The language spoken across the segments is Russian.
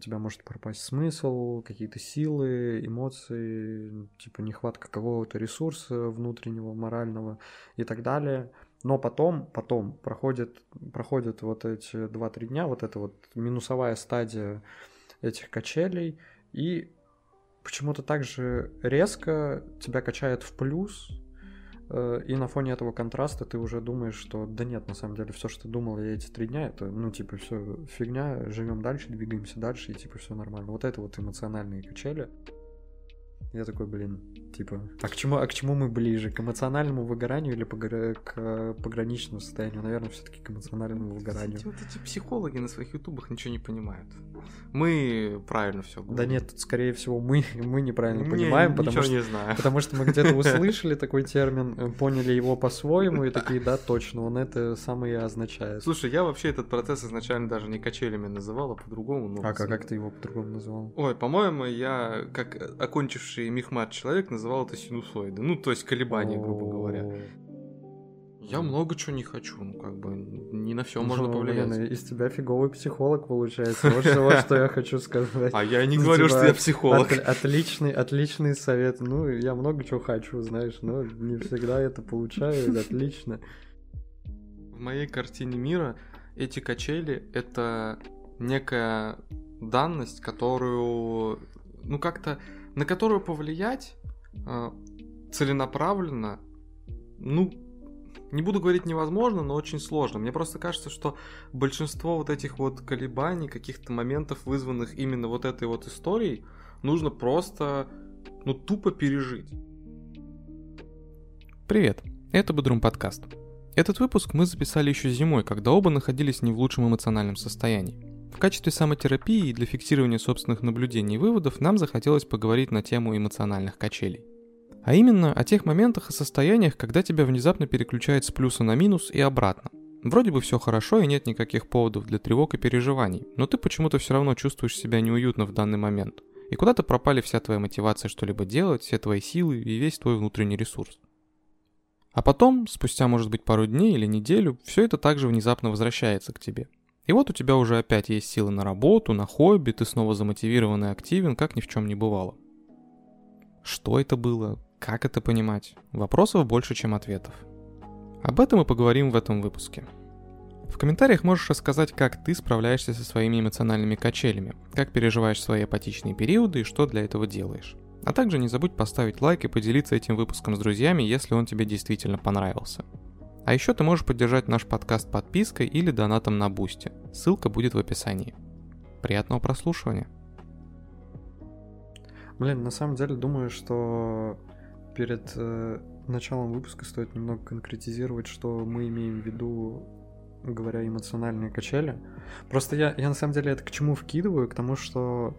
у тебя может пропасть смысл, какие-то силы, эмоции, типа нехватка какого-то ресурса внутреннего, морального и так далее. Но потом, потом проходит, проходят вот эти 2-3 дня, вот эта вот минусовая стадия этих качелей, и почему-то так же резко тебя качает в плюс, и на фоне этого контраста ты уже думаешь, что да нет, на самом деле, все, что ты думал я эти три дня, это, ну, типа, все фигня, живем дальше, двигаемся дальше, и типа все нормально. Вот это вот эмоциональные качели. Я такой, блин, типа, а к чему, а к чему мы ближе? К эмоциональному выгоранию или погра... к пограничному состоянию? Наверное, все-таки к эмоциональному выгоранию. Кстати, вот эти психологи на своих ютубах ничего не понимают. Мы правильно все говорим. Да нет, тут, скорее всего, мы, мы неправильно не, понимаем, потому что, не знаю. потому что мы где-то услышали такой термин, э, поняли его по-своему и такие, да, точно, он это самое и означает. Слушай, я вообще этот процесс изначально даже не качелями называл, а по-другому. А как, как ты его по-другому называл? Ой, по-моему, я, как окончивший мехмат человек, называл это синусоиды. Ну, то есть колебания, грубо говоря. Я много чего не хочу, ну как бы не на все можно ну, повлиять. Блин, из тебя фиговый психолог получается. Вот что, что я хочу сказать. А я не говорю, что я психолог. отличный, отличный совет. Ну, я много чего хочу, знаешь, но не всегда это получаю. Отлично. В моей картине мира эти качели — это некая данность, которую, ну как-то, на которую повлиять э, целенаправленно, ну, не буду говорить невозможно, но очень сложно. Мне просто кажется, что большинство вот этих вот колебаний, каких-то моментов, вызванных именно вот этой вот историей, нужно просто, ну, тупо пережить. Привет, это Бодрум подкаст. Этот выпуск мы записали еще зимой, когда оба находились не в лучшем эмоциональном состоянии. В качестве самотерапии и для фиксирования собственных наблюдений и выводов нам захотелось поговорить на тему эмоциональных качелей. А именно о тех моментах и состояниях, когда тебя внезапно переключает с плюса на минус и обратно. Вроде бы все хорошо и нет никаких поводов для тревог и переживаний, но ты почему-то все равно чувствуешь себя неуютно в данный момент. И куда-то пропали вся твоя мотивация что-либо делать, все твои силы и весь твой внутренний ресурс. А потом, спустя может быть пару дней или неделю, все это также внезапно возвращается к тебе. И вот у тебя уже опять есть силы на работу, на хобби, ты снова замотивирован и активен, как ни в чем не бывало. Что это было? Как это понимать? Вопросов больше, чем ответов. Об этом мы поговорим в этом выпуске. В комментариях можешь рассказать, как ты справляешься со своими эмоциональными качелями, как переживаешь свои апатичные периоды и что для этого делаешь. А также не забудь поставить лайк и поделиться этим выпуском с друзьями, если он тебе действительно понравился. А еще ты можешь поддержать наш подкаст подпиской или донатом на Boosty. Ссылка будет в описании. Приятного прослушивания. Блин, на самом деле думаю, что перед э, началом выпуска стоит немного конкретизировать, что мы имеем в виду, говоря эмоциональные качели. Просто я, я на самом деле это к чему вкидываю? К тому, что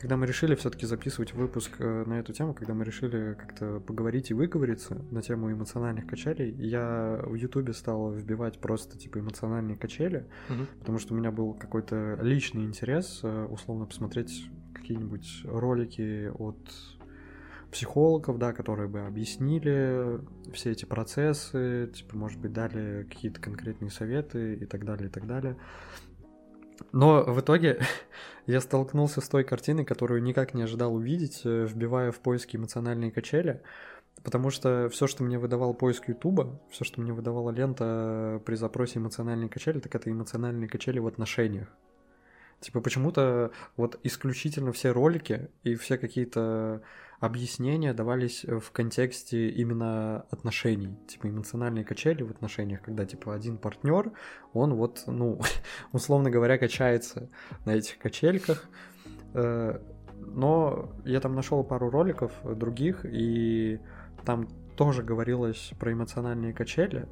когда мы решили все-таки записывать выпуск э, на эту тему, когда мы решили как-то поговорить и выговориться на тему эмоциональных качелей, я в Ютубе стал вбивать просто типа эмоциональные качели, угу. потому что у меня был какой-то личный интерес, э, условно посмотреть какие-нибудь ролики от психологов, да, которые бы объяснили все эти процессы, типа, может быть, дали какие-то конкретные советы и так далее, и так далее. Но в итоге я столкнулся с той картиной, которую никак не ожидал увидеть, э, вбивая в поиски эмоциональные качели, потому что все, что мне выдавал поиск Ютуба, все, что мне выдавала лента при запросе эмоциональные качели, так это эмоциональные качели в отношениях. Типа почему-то вот исключительно все ролики и все какие-то объяснения давались в контексте именно отношений, типа эмоциональные качели в отношениях, когда типа один партнер, он вот, ну, условно говоря, качается на этих качельках. Э, но я там нашел пару роликов других, и там тоже говорилось про эмоциональные качели,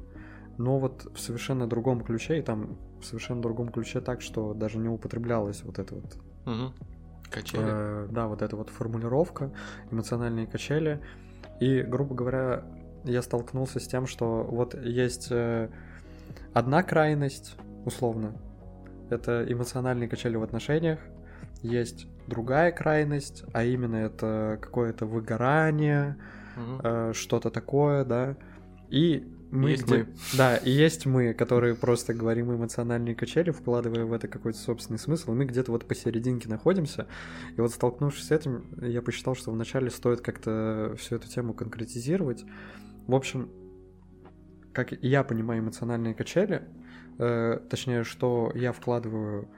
но вот в совершенно другом ключе, и там в совершенно другом ключе так, что даже не употреблялась вот эта вот... Угу. Качели. Э, да, вот эта вот формулировка, эмоциональные качели. И, грубо говоря, я столкнулся с тем, что вот есть э, одна крайность, условно, это эмоциональные качели в отношениях, есть другая крайность, а именно это какое-то выгорание, угу. э, что-то такое, да. И мы Есть где- мы. Да, и есть мы, которые просто говорим эмоциональные качели, вкладывая в это какой-то собственный смысл, и мы где-то вот посерединке находимся. И вот столкнувшись с этим, я посчитал, что вначале стоит как-то всю эту тему конкретизировать. В общем, как я понимаю эмоциональные качели, э, точнее, что я вкладываю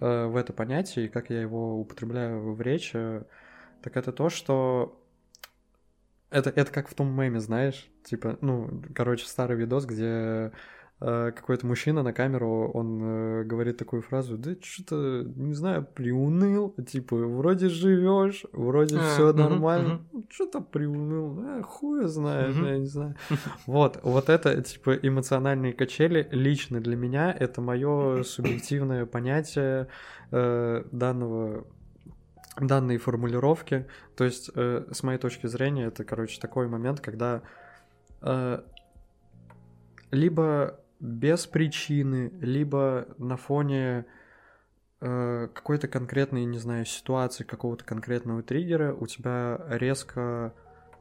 э, в это понятие и как я его употребляю в речи, так это то, что это, это как в том меме, знаешь, типа, ну, короче, старый видос, где э, какой-то мужчина на камеру, он э, говорит такую фразу, да что-то, не знаю, приуныл, типа, вроде живешь, вроде А, все мгм, нормально, мгм. ну, что-то приуныл, а, хуя знаешь, Мгм. я не знаю. Вот, вот это, типа, эмоциональные качели лично для меня, это мое субъективное понятие э, данного данной формулировки. То есть, э, с моей точки зрения, это, короче, такой момент, когда э, либо без причины, либо на фоне э, какой-то конкретной, не знаю, ситуации, какого-то конкретного триггера у тебя резко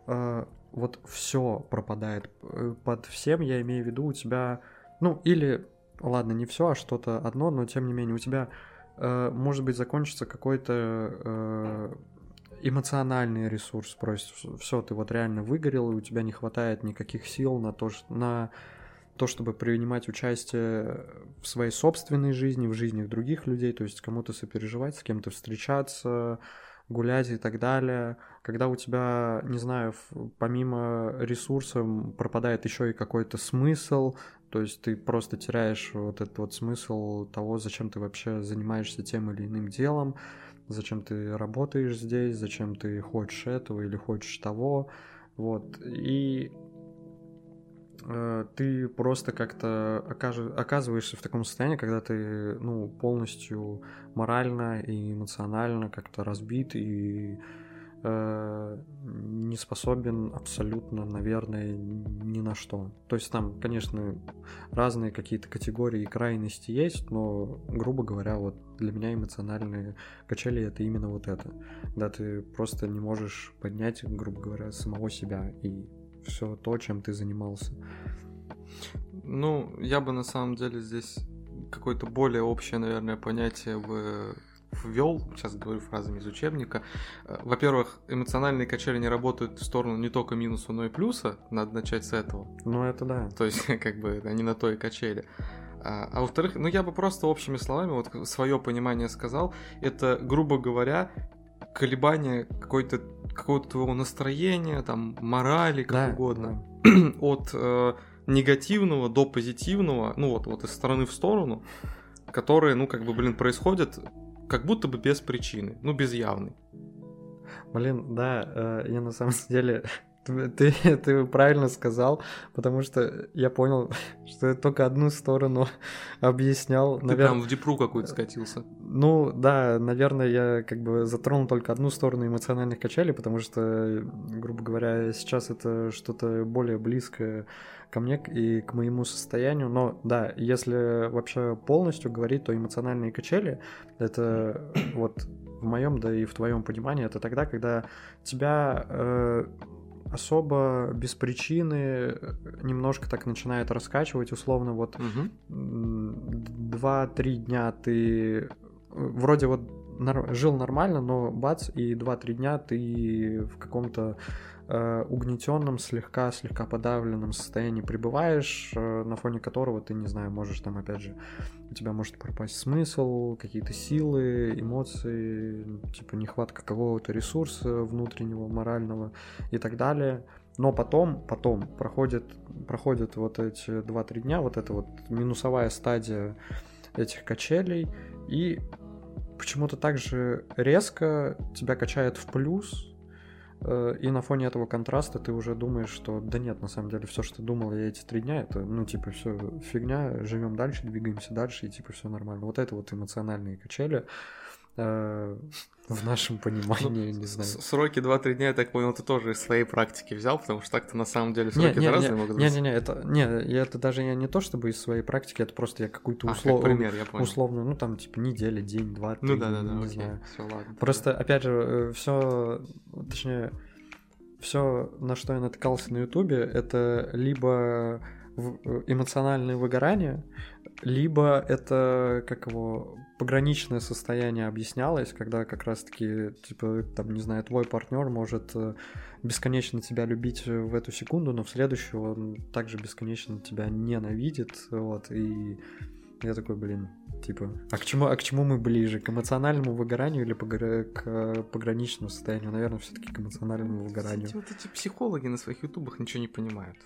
э, вот все пропадает. Э, Под всем я имею в виду у тебя, ну, или, ладно, не все, а что-то одно, но тем не менее у тебя может быть закончится какой-то э, эмоциональный ресурс, просто все, ты вот реально выгорел, и у тебя не хватает никаких сил на то, на то, чтобы принимать участие в своей собственной жизни, в жизни других людей, то есть кому-то сопереживать, с кем-то встречаться, гулять и так далее. Когда у тебя, не знаю, помимо ресурса пропадает еще и какой-то смысл, то есть ты просто теряешь вот этот вот смысл того, зачем ты вообще занимаешься тем или иным делом, зачем ты работаешь здесь, зачем ты хочешь этого или хочешь того, вот. И ты просто как-то оказываешься в таком состоянии, когда ты, ну, полностью морально и эмоционально как-то разбит и э, не способен абсолютно, наверное, ни на что. То есть там, конечно, разные какие-то категории и крайности есть, но, грубо говоря, вот для меня эмоциональные качели это именно вот это. Когда ты просто не можешь поднять, грубо говоря, самого себя и все то, чем ты занимался. Ну, я бы на самом деле здесь какое-то более общее, наверное, понятие в ввел, сейчас говорю фразами из учебника. Э, Во-первых, эмоциональные качели не работают в сторону не только минуса, но и плюса. Надо начать с этого. Ну, это да. То есть, как бы, они на то и качели. А, а во-вторых, ну я бы просто общими словами вот свое понимание сказал. Это, грубо говоря, колебание какой-то какого-то твоего настроения, там, морали, как Да, угодно. От э, негативного до позитивного, ну вот, вот из стороны в сторону, которые, ну, как бы, блин, происходят как будто бы без причины, ну, без явной. Блин, да, э, я на самом деле... Ты, ты, ты правильно сказал, потому что я понял, что я только одну сторону объяснял. Ты Навер- прям в депру какую-то скатился. Ну, да, наверное, я как бы затронул только одну сторону эмоциональных качелей, потому что, грубо говоря, сейчас это что-то более близкое ко мне и к моему состоянию. Но да, если вообще полностью говорить, то эмоциональные качели это вот в моем, да и в твоем понимании, это тогда, когда тебя э, особо без причины немножко так начинает раскачивать, условно, вот м, два-три дня ты э, вроде вот нар- жил нормально, но бац, и два-три дня ты в каком-то э, угнетенном, слегка, слегка подавленном состоянии пребываешь, э, на фоне которого ты, не знаю, можешь там, опять же, у тебя может пропасть смысл, какие-то силы, эмоции, типа нехватка какого-то ресурса внутреннего, морального и так далее. Но потом, потом проходит, проходят вот эти 2-3 дня, вот эта вот минусовая стадия этих качелей, и почему-то так же резко тебя качает в плюс, э, и на фоне этого контраста ты уже думаешь, что да нет, на самом деле, все, что думал я эти три дня, это, ну, типа, все фигня, живем дальше, двигаемся дальше, и типа все нормально. Вот это вот эмоциональные качели в нашем понимании, не знаю. Сроки 2-3 дня, я так понял, ты тоже из своей практики взял, потому что так-то на самом деле сроки не, разные не, могут не, быть. не, не, это, не, это даже я не то чтобы из своей практики, это просто я какую-то А, как услов... пример, я понял. условно, ну там типа неделя, день, два, три, Ну да, да, да, не окей. знаю. Все, ладно. Просто, опять же, все, точнее, все, на что я натыкался на Ютубе, это либо э, эмоциональное выгорание, либо это, как его, пограничное состояние объяснялось, когда как раз-таки, типа, там, не знаю, твой партнер может э, бесконечно тебя любить в эту секунду, но в следующую он также бесконечно тебя ненавидит, вот, и я такой, блин, типа, а к чему, а к чему мы ближе? К эмоциональному выгоранию или погра- к пограничному состоянию? Наверное, все-таки к эмоциональному выгоранию. Кстати, вот эти психологи на своих ютубах ничего не понимают.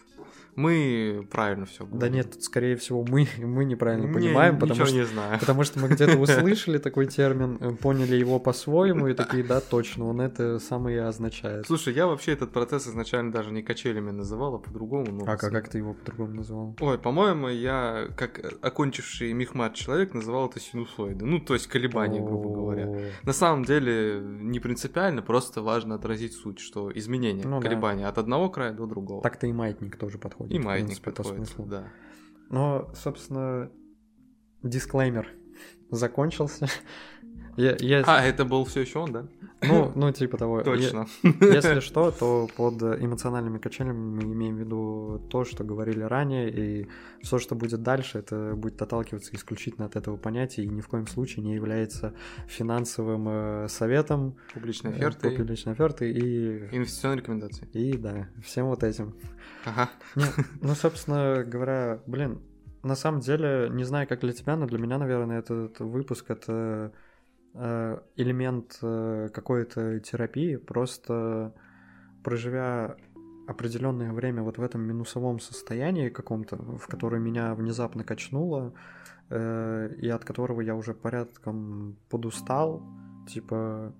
Мы правильно все Да нет, тут, скорее всего, мы, мы неправильно Не, понимаем, потому что, не знаю. потому что мы где-то услышали такой термин, э, поняли его по-своему и такие, да, точно, он это самое и означает. Слушай, я вообще этот процесс изначально даже не качелями называл, а по-другому. ну, А как, как ты его по-другому назвал? Ой, по-моему, я, как окончивший мехмат человек, называл это синусоиды. Ну, то есть колебания, грубо говоря. На самом деле не принципиально, просто важно отразить суть, что изменения, Ну да. колебания от одного края до другого. Так-то и маятник тоже подходит. и маятник принципе, по подходит, смыслу. да. Но, собственно, дисклеймер закончился. Я, я- А, это был все еще он, да? ну, ну, типа того. Я- Точно. Если что, то под эмоциональными качелями мы имеем в виду то, что говорили ранее, и все, что будет дальше, это будет отталкиваться исключительно от этого понятия и ни в коем случае не является финансовым э, советом, Публичные э, оферты, публичной оферты и, инвестиционные рекомендации. и да, всем вот этим. Ага. Не, ну, собственно говоря, блин, на самом деле, не знаю, как для тебя, но для меня, наверное, этот выпуск это элемент э, какой-то терапии, просто проживя определенное время вот в этом минусовом состоянии каком-то, в которое меня внезапно качнуло, э, и от которого я уже порядком подустал, типа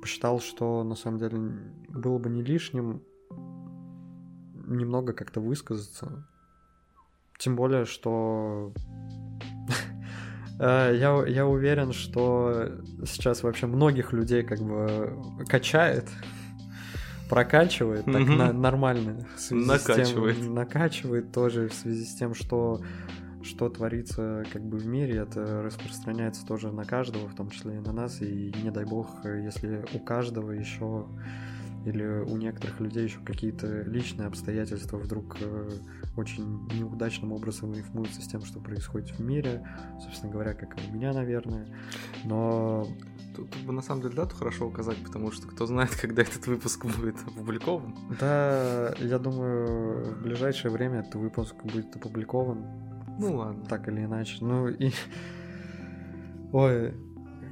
посчитал, что на самом деле было бы не лишним немного как-то высказаться. Тем более, что э, я, я уверен, что сейчас вообще многих людей как бы качает, прокачивает так Мгм. на- нормально. в связи с тем- Накачивает. накачивает тоже в связи с тем, что что творится как бы в мире, это распространяется тоже на каждого, в том числе и на нас, и не дай бог, если у каждого еще или у некоторых людей еще какие-то личные обстоятельства вдруг э, очень неудачным образом рифмуются с тем, что происходит в мире, собственно говоря, как и у меня, наверное. Но Тут, тут бы на самом деле дату хорошо указать, потому что кто знает, когда этот выпуск будет опубликован. да, я думаю, в ближайшее время этот выпуск будет опубликован. Ну ладно. так или иначе. Ну и... Ой,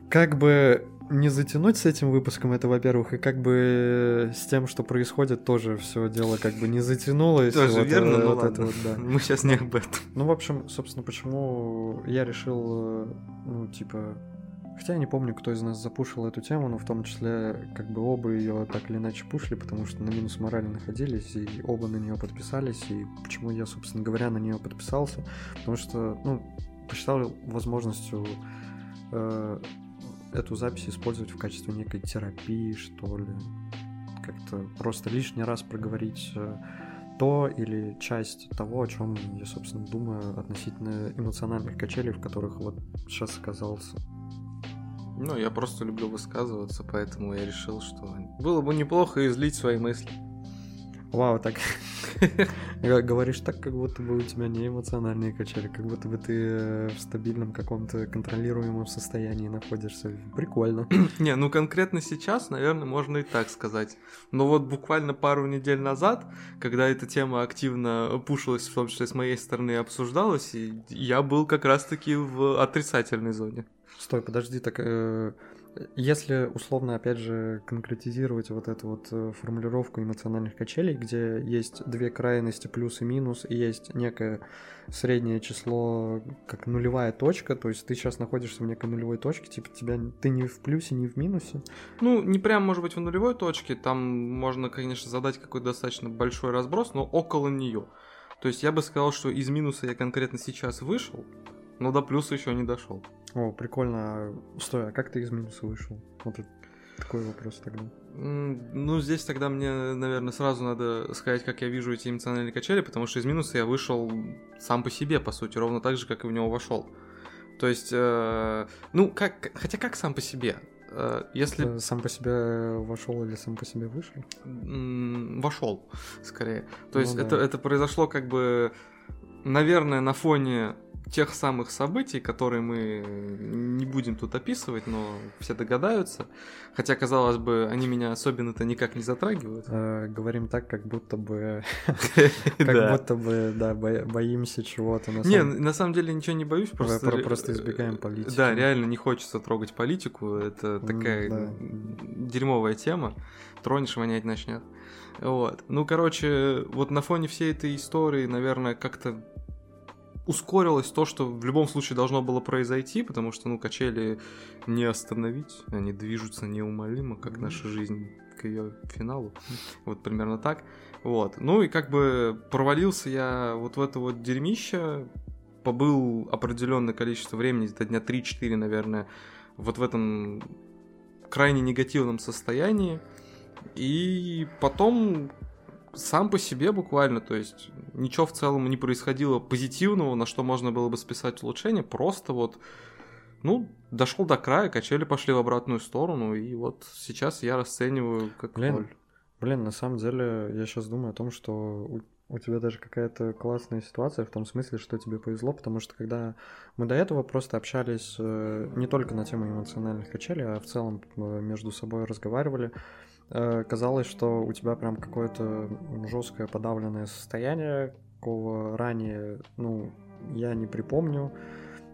как бы не затянуть с этим выпуском, это во-первых, и как бы с тем, что происходит, тоже все дело как бы не затянулось. Тоже вот, верно, э, ну вот ладно. это вот, да. Мы сейчас не об этом. Ну, в общем, собственно, почему я решил, э, ну, типа... Хотя я не помню, кто из нас запушил эту тему, но в том числе, как бы оба ее так или иначе пушили, потому что на минус морали находились, и оба на нее подписались. И почему я, собственно говоря, на нее подписался? Потому что, ну, посчитал возможностью э, эту запись использовать в качестве некой терапии, что ли. Как-то просто лишний раз проговорить э, то или часть того, о чем я, собственно, думаю относительно эмоциональных качелей, в которых вот сейчас оказался. Ну, я просто люблю высказываться, поэтому я решил, что было бы неплохо излить свои мысли. Вау, так говоришь так, как будто бы у тебя не эмоциональные качели, как будто бы ты э, в стабильном каком-то контролируемом состоянии находишься. Прикольно. Не, ну конкретно сейчас, наверное, можно и так сказать. Но вот буквально пару недель назад, когда эта тема активно пушилась, в том числе с моей стороны, и обсуждалась, я был как раз-таки в отрицательной зоне. Стой, подожди, так э, если условно, опять же, конкретизировать вот эту вот э, формулировку эмоциональных качелей, где есть две крайности, плюс и минус, и есть некое среднее число, как нулевая точка, то есть ты сейчас находишься в некой нулевой точке, типа тебя ты не в плюсе, не в минусе. Ну, не прям, может быть, в нулевой точке, там можно, конечно, задать какой-то достаточно большой разброс, но около нее. То есть я бы сказал, что из минуса я конкретно сейчас вышел, но до плюса еще не дошел. О, прикольно. А, Стой, а как ты из минуса вышел? Вот это такой вопрос тогда. Ну, здесь тогда мне, наверное, сразу надо сказать, как я вижу эти эмоциональные качели, потому что из минуса я вышел сам по себе, по сути, ровно так же, как и в него вошел. То есть, э, ну, как, хотя как сам по себе? Э, если Ты сам по себе вошел или сам по себе вышел? вошел, скорее. То Ну есть да. это, это произошло как бы наверное, на фоне тех самых событий, которые мы не будем тут описывать, но все догадаются. Хотя, казалось бы, они меня особенно-то никак не затрагивают. Э, говорим так, как будто бы... Как будто бы, да, боимся чего-то. Не, на самом деле ничего не боюсь, просто... Просто избегаем политики. Да, реально не хочется трогать политику. Это такая дерьмовая тема. Тронешь, вонять начнет. Вот. Ну, короче, вот на фоне всей этой истории, наверное, как-то ускорилось то, что в любом случае должно было произойти, потому что, ну, качели не остановить, они движутся неумолимо, как наша жизнь к ее финалу. Вот примерно так. Вот. Ну и как бы провалился я вот в это вот дерьмище, побыл определенное количество времени, где-то дня 3-4, наверное, вот в этом крайне негативном состоянии. И потом сам по себе буквально, то есть ничего в целом не происходило позитивного, на что можно было бы списать улучшение, просто вот, ну, дошел до края, качели пошли в обратную сторону, и вот сейчас я расцениваю как блин, ноль. Блин, на самом деле, я сейчас думаю о том, что у, у тебя даже какая-то классная ситуация в том смысле, что тебе повезло, потому что когда мы до этого просто общались э, не только на тему эмоциональных качелей, а в целом э, между собой разговаривали, казалось, что у тебя прям какое-то жесткое подавленное состояние, какого ранее, ну, я не припомню,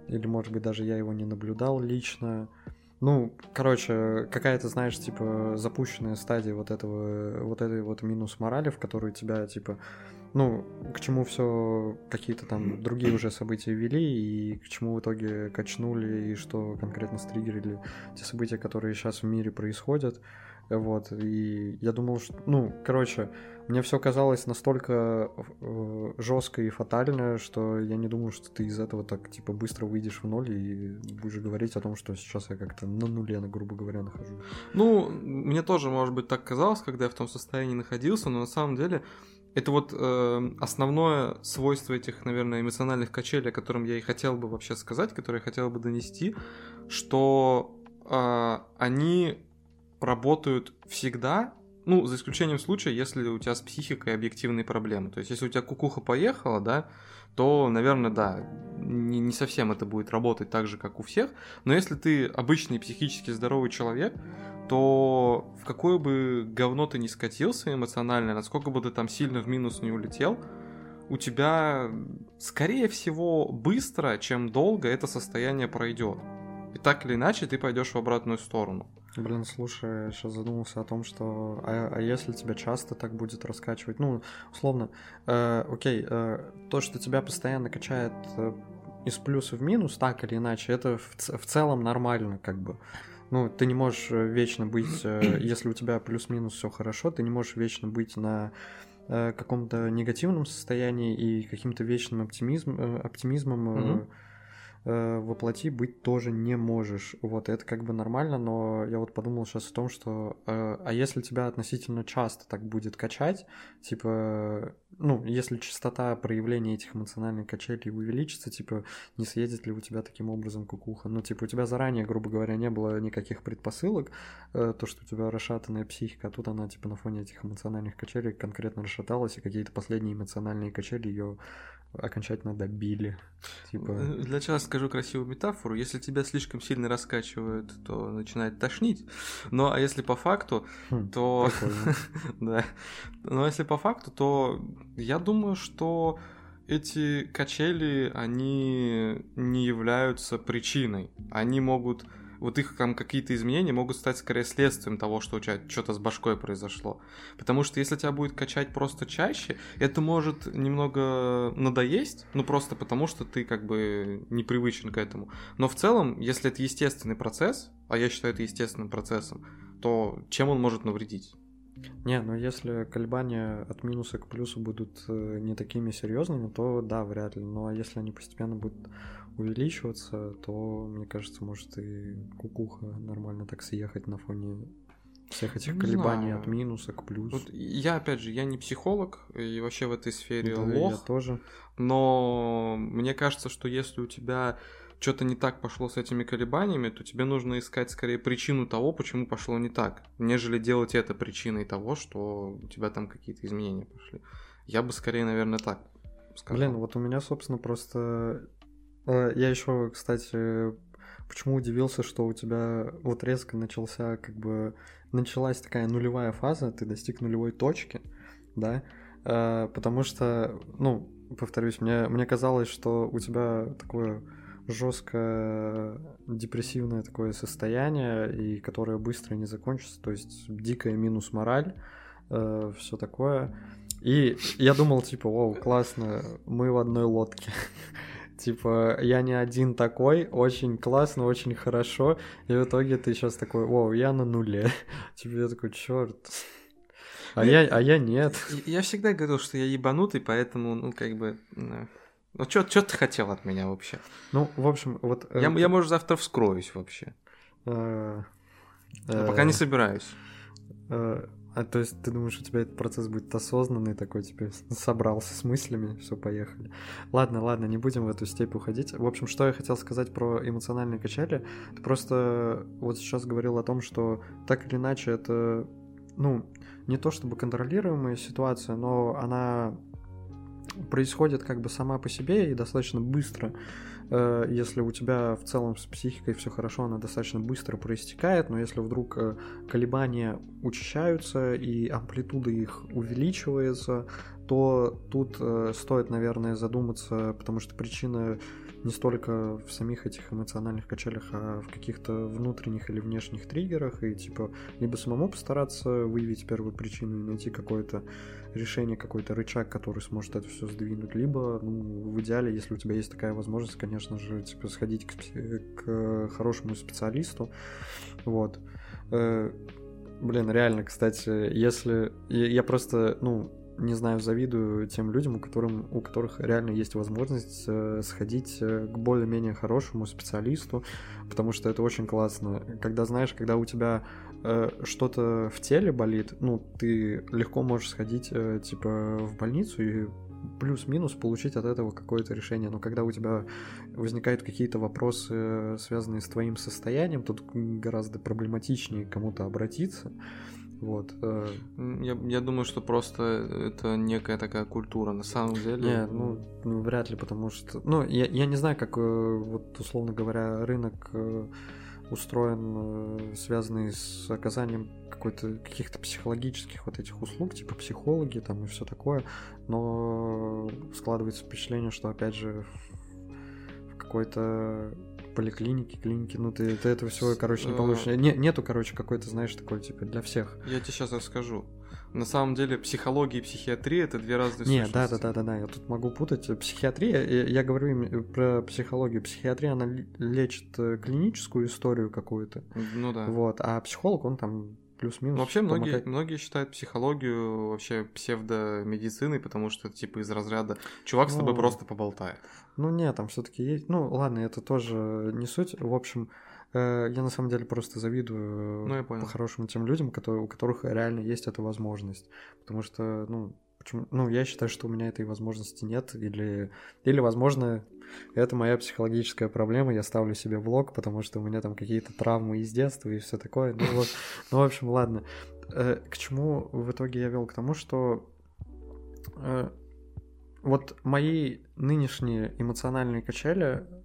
или, может быть, даже я его не наблюдал лично. Ну, короче, какая-то, знаешь, типа, запущенная стадия вот этого, вот этой вот минус морали, в которую тебя, типа, ну, к чему все какие-то там другие уже события вели, и к чему в итоге качнули, и что конкретно стригерили те события, которые сейчас в мире происходят. Вот, и я думал, что, ну, короче, мне все казалось настолько э, жестко и фатально, что я не думал, что ты из этого так, типа, быстро выйдешь в ноль и будешь говорить о том, что сейчас я как-то на нуле, грубо говоря, нахожусь. Ну, мне тоже, может быть, так казалось, когда я в том состоянии находился, но на самом деле это вот э, основное свойство этих, наверное, эмоциональных качелей, о котором я и хотел бы вообще сказать, которые я хотел бы донести, что э, они работают всегда, ну, за исключением случая, если у тебя с психикой объективные проблемы. То есть, если у тебя кукуха поехала, да, то, наверное, да, не, не совсем это будет работать так же, как у всех. Но если ты обычный психически здоровый человек, то в какое бы говно ты ни скатился эмоционально, насколько бы ты там сильно в минус не улетел, у тебя, скорее всего, быстро, чем долго это состояние пройдет. И так или иначе ты пойдешь в обратную сторону. Блин, слушай, я сейчас задумался о том, что... А, а если тебя часто так будет раскачивать? Ну, условно, э, окей, э, то, что тебя постоянно качает э, из плюса в минус, так или иначе, это в, в целом нормально, как бы. Ну, ты не можешь э, вечно быть, э, если у тебя плюс-минус все хорошо, ты не можешь вечно быть на э, каком-то негативном состоянии и каким-то вечным оптимизм, э, оптимизмом... Mm-hmm э, воплоти быть тоже не можешь. Вот, это как бы нормально, но я вот подумал сейчас о том, что э, а если тебя относительно часто так будет качать, типа, ну, если частота проявления этих эмоциональных качелей увеличится, типа, не съедет ли у тебя таким образом кукуха? Ну, типа, у тебя заранее, грубо говоря, не было никаких предпосылок, э, то, что у тебя расшатанная психика, а тут она, типа, на фоне этих эмоциональных качелей конкретно расшаталась, и какие-то последние эмоциональные качели ее окончательно добили. Типа... Э, для начала скажу красивую метафору. Если тебя слишком сильно раскачивают, то начинает тошнить. Но а если по факту, хм, то... да. Но если по факту, то я думаю, что эти качели, они не являются причиной. Они могут вот их там какие-то изменения могут стать скорее следствием того, что у тебя что-то с башкой произошло. Потому что если тебя будет качать просто чаще, это может немного надоесть, ну просто потому что ты как бы непривычен к этому. Но в целом, если это естественный процесс, а я считаю это естественным процессом, то чем он может навредить? Не, ну если колебания от минуса к плюсу будут э, не такими серьезными, то да, вряд ли. Но если они постепенно будут увеличиваться, то, мне кажется, может и кукуха нормально так съехать на фоне всех этих не колебаний знаю. от минуса к плюсу. Вот я, опять же, я не психолог и вообще в этой сфере да, лох. Я тоже. Но мне кажется, что если у тебя что-то не так пошло с этими колебаниями, то тебе нужно искать скорее причину того, почему пошло не так, нежели делать это причиной того, что у тебя там какие-то изменения пошли. Я бы скорее, наверное, так сказал. Блин, вот у меня, собственно, просто... э, Я еще, кстати, почему удивился, что у тебя вот резко начался, как бы, началась такая нулевая фаза, ты достиг нулевой точки, да, Э, потому что, ну, повторюсь, мне, мне казалось, что у тебя такое жесткое депрессивное такое состояние, и которое быстро не закончится, то есть дикая минус мораль, все такое. И я думал, типа, вау, классно, мы в одной лодке. Типа, я не один такой, очень классно, очень хорошо. И в итоге ты сейчас такой, вау, я на нуле. Типа, я такой, черт. А я, а я нет. Я всегда говорил, что я ебанутый, поэтому, ну, как бы... Ну, что ты хотел от меня вообще? Ну, в общем, вот... э, Я, я может, завтра вскроюсь вообще. э, пока не собираюсь. э, А то есть ты думаешь, у тебя этот процесс будет осознанный такой, тебе собрался с мыслями, все, поехали. Ладно, ладно, не будем в эту степь уходить. В общем, что я хотел сказать про эмоциональные качели. Ты просто вот сейчас говорил о том, что так или иначе это, ну, не то чтобы контролируемая ситуация, но она происходит как бы сама по себе и достаточно быстро. Э, Если у тебя в целом с психикой все хорошо, она достаточно быстро проистекает, но если вдруг э, колебания учащаются и амплитуда их увеличивается, то тут э, стоит, наверное, задуматься, потому что причина не столько в самих этих эмоциональных качелях, а в каких-то внутренних или внешних триггерах, и типа либо самому постараться выявить первую причину и найти какое-то решение, какой-то рычаг, который сможет это все сдвинуть, либо, ну, в идеале, если у тебя есть такая возможность, конечно же, типа сходить к, к хорошему специалисту, вот. Э, Блин, реально, кстати, если... Я просто, ну, не знаю, завидую тем людям, у, которым, у которых реально есть возможность э, сходить э, к более-менее хорошему специалисту, потому что это очень классно. Когда, знаешь, когда у тебя э, что-то в теле болит, ну, ты легко можешь сходить, э, типа, в больницу и плюс-минус получить от этого какое-то решение. Но когда у тебя возникают какие-то вопросы, э, связанные с твоим состоянием, тут гораздо проблематичнее кому-то обратиться. Вот. э, Я, я думаю, что просто это некая такая культура. На самом деле... Не, ну, ну, вряд ли, потому что... Ну, я, я не знаю, как, э, вот, условно говоря, рынок устроен, э, связанный с оказанием какой-то каких-то психологических вот этих услуг, типа психологи там и все такое, но складывается впечатление, что, опять же, в- какой-то поликлинике, клинике, ну, ты, ты этого всего, короче, не Э. получишь. Не- нету, короче, какой-то, знаешь, такой, типа, для всех. Я тебе сейчас расскажу. На самом деле психология и психиатрия это две разные Не, сущности. да, да, да, да, да, я тут могу путать. Психиатрия, я, я говорю им про психологию. Психиатрия, она лечит э, клиническую историю какую-то, Ну да. вот, а психолог, он там плюс-минус. Ну, вообще многие, помогает. многие считают психологию вообще псевдомедициной, потому что это типа из разряда чувак с тобой Ну. просто поболтает. Ну, нет, там все таки есть... Ну, ладно, это тоже не суть. В общем, э, я на самом деле просто завидую Ну, по-хорошему тем людям, которые, у которых реально есть эта возможность. Потому что, ну, почему... Ну, я считаю, что у меня этой возможности нет, или, или возможно, это моя психологическая проблема, я ставлю себе блок, потому что у меня там какие-то травмы из детства и все такое. Ну, вот, ну, в общем, ладно. Э, К чему в итоге я вел? К тому, что э, вот мои нынешние эмоциональные качели, э,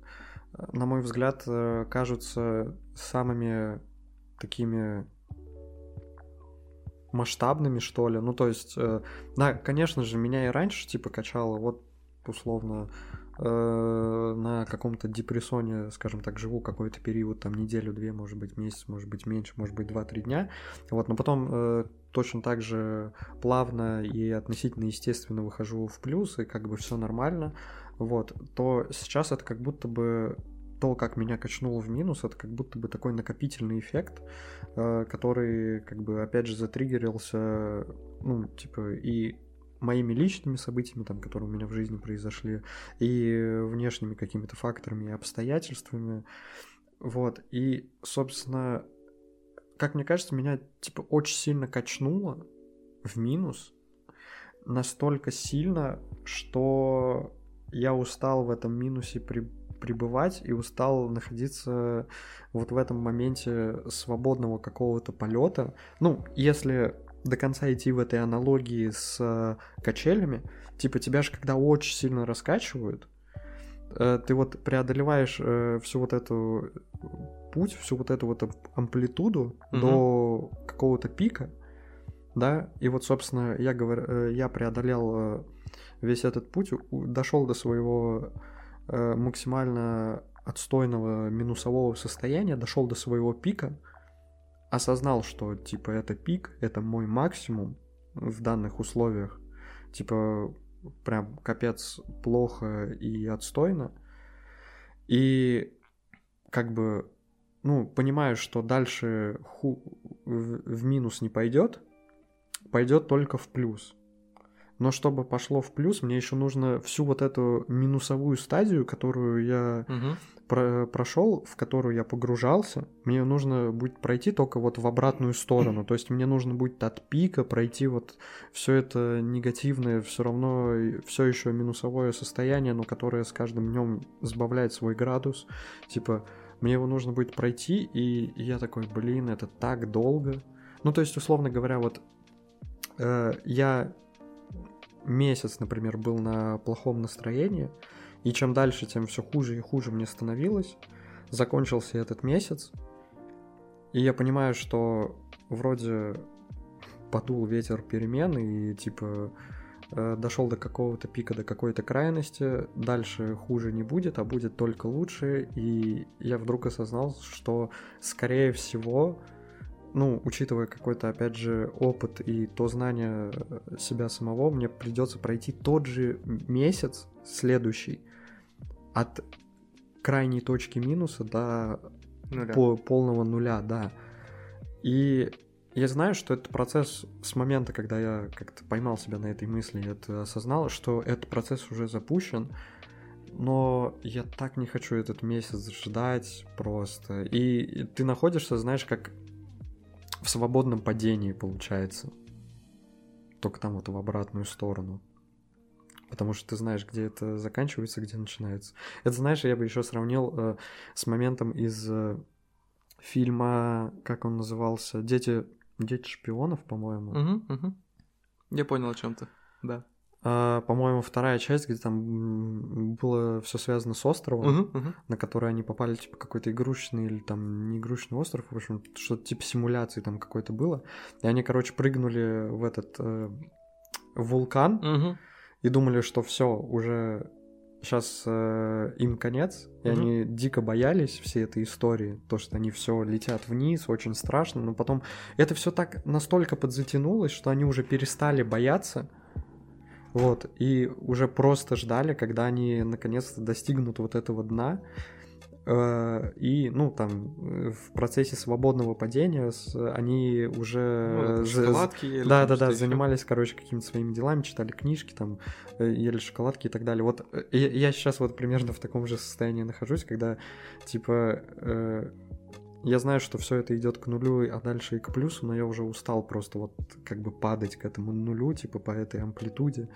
на мой взгляд, э, кажутся самыми такими масштабными, что ли. Ну, то есть, э, да, конечно же, меня и раньше, типа, качало, вот, условно, э, на каком-то депрессоне, скажем так, живу какой-то период, там, неделю-две, может быть, месяц, может быть, меньше, может быть, два-три дня, вот, но потом э, точно так же плавно и относительно естественно выхожу в плюс, и как бы все нормально, вот, то сейчас это как будто бы то, как меня качнуло в минус, это как будто бы такой накопительный эффект, э, который, как бы, опять же, затриггерился, ну, типа, и моими личными событиями, там, которые у меня в жизни произошли, и внешними какими-то факторами и обстоятельствами, вот, и, собственно, как мне кажется, меня, типа, очень сильно качнуло в минус, настолько сильно, что я устал в этом минусе при- пребывать и устал находиться вот в этом моменте свободного какого-то полета. Ну, если до конца идти в этой аналогии с э, качелями. Типа тебя же когда очень сильно раскачивают, э, ты вот преодолеваешь э, всю вот эту путь, всю вот эту вот амплитуду Мгм. до какого-то пика, да, и вот, собственно, я, говорю, э, я преодолел весь этот путь, дошел до своего э, максимально отстойного минусового состояния, дошел до своего пика, осознал, что, типа, это пик, это мой максимум в данных условиях, типа, прям капец плохо и отстойно, и как бы, ну, понимаю, что дальше ху- в, в минус не пойдет, пойдет только в плюс. Но чтобы пошло в плюс, мне еще нужно всю вот эту минусовую стадию, которую я Мгм. про- прошел, в которую я погружался, мне нужно будет пройти только вот в обратную сторону. То есть мне нужно будет от пика пройти вот все это негативное, все равно все еще минусовое состояние, но которое с каждым днем сбавляет свой градус. Типа, мне его нужно будет пройти, и я такой, блин, это так долго. Ну, то есть, условно говоря, вот э, я месяц, например, был на плохом настроении, и чем дальше, тем все хуже и хуже мне становилось. Закончился этот месяц, и я понимаю, что вроде подул ветер перемен, и типа дошел до какого-то пика, до какой-то крайности, дальше хуже не будет, а будет только лучше, и я вдруг осознал, что, скорее всего, ну, учитывая какой-то, опять же, опыт и то знание э, себя самого, мне придется пройти тот же месяц следующий от крайней точки минуса до Нуля. по- полного нуля, да. И я знаю, что это процесс с момента, когда я как-то поймал себя на этой мысли, это осознал, что этот процесс уже запущен, но я так не хочу этот месяц ждать просто. И ты находишься, знаешь, как в свободном падении получается. Только там вот в обратную сторону. Потому что ты знаешь, где это заканчивается, где начинается. Это, знаешь, я бы еще сравнил э, с моментом из э, фильма, как он назывался, Дети, Дети шпионов, по-моему. Мгм, мгм. Я понял о чем-то. Да. А, по-моему, вторая часть, где там было все связано с островом, Мгм, мгм. на который они попали, типа, какой-то игрушечный или там не игрушечный остров, в общем, что-то типа симуляции там какой-то было. И они, короче, прыгнули в этот э, вулкан Мгм. и думали, что все, уже сейчас им конец, и Мгм. они дико боялись всей этой истории, то, что они все летят вниз, очень страшно, но потом это все так настолько подзатянулось, что они уже перестали бояться, вот, и уже просто ждали, когда они наконец-то достигнут вот этого дна, Э, и, ну, там, э, в процессе свободного падения они уже... Ну, шоколадки да, да, да, занимались, короче, какими-то своими делами, читали книжки, там, э, ели шоколадки и так далее. Вот я, я сейчас вот примерно в таком же состоянии нахожусь, когда, типа, я знаю, что все это идет к нулю, а дальше и к плюсу, но я уже устал просто вот как бы падать к этому нулю, типа, по этой амплитуде.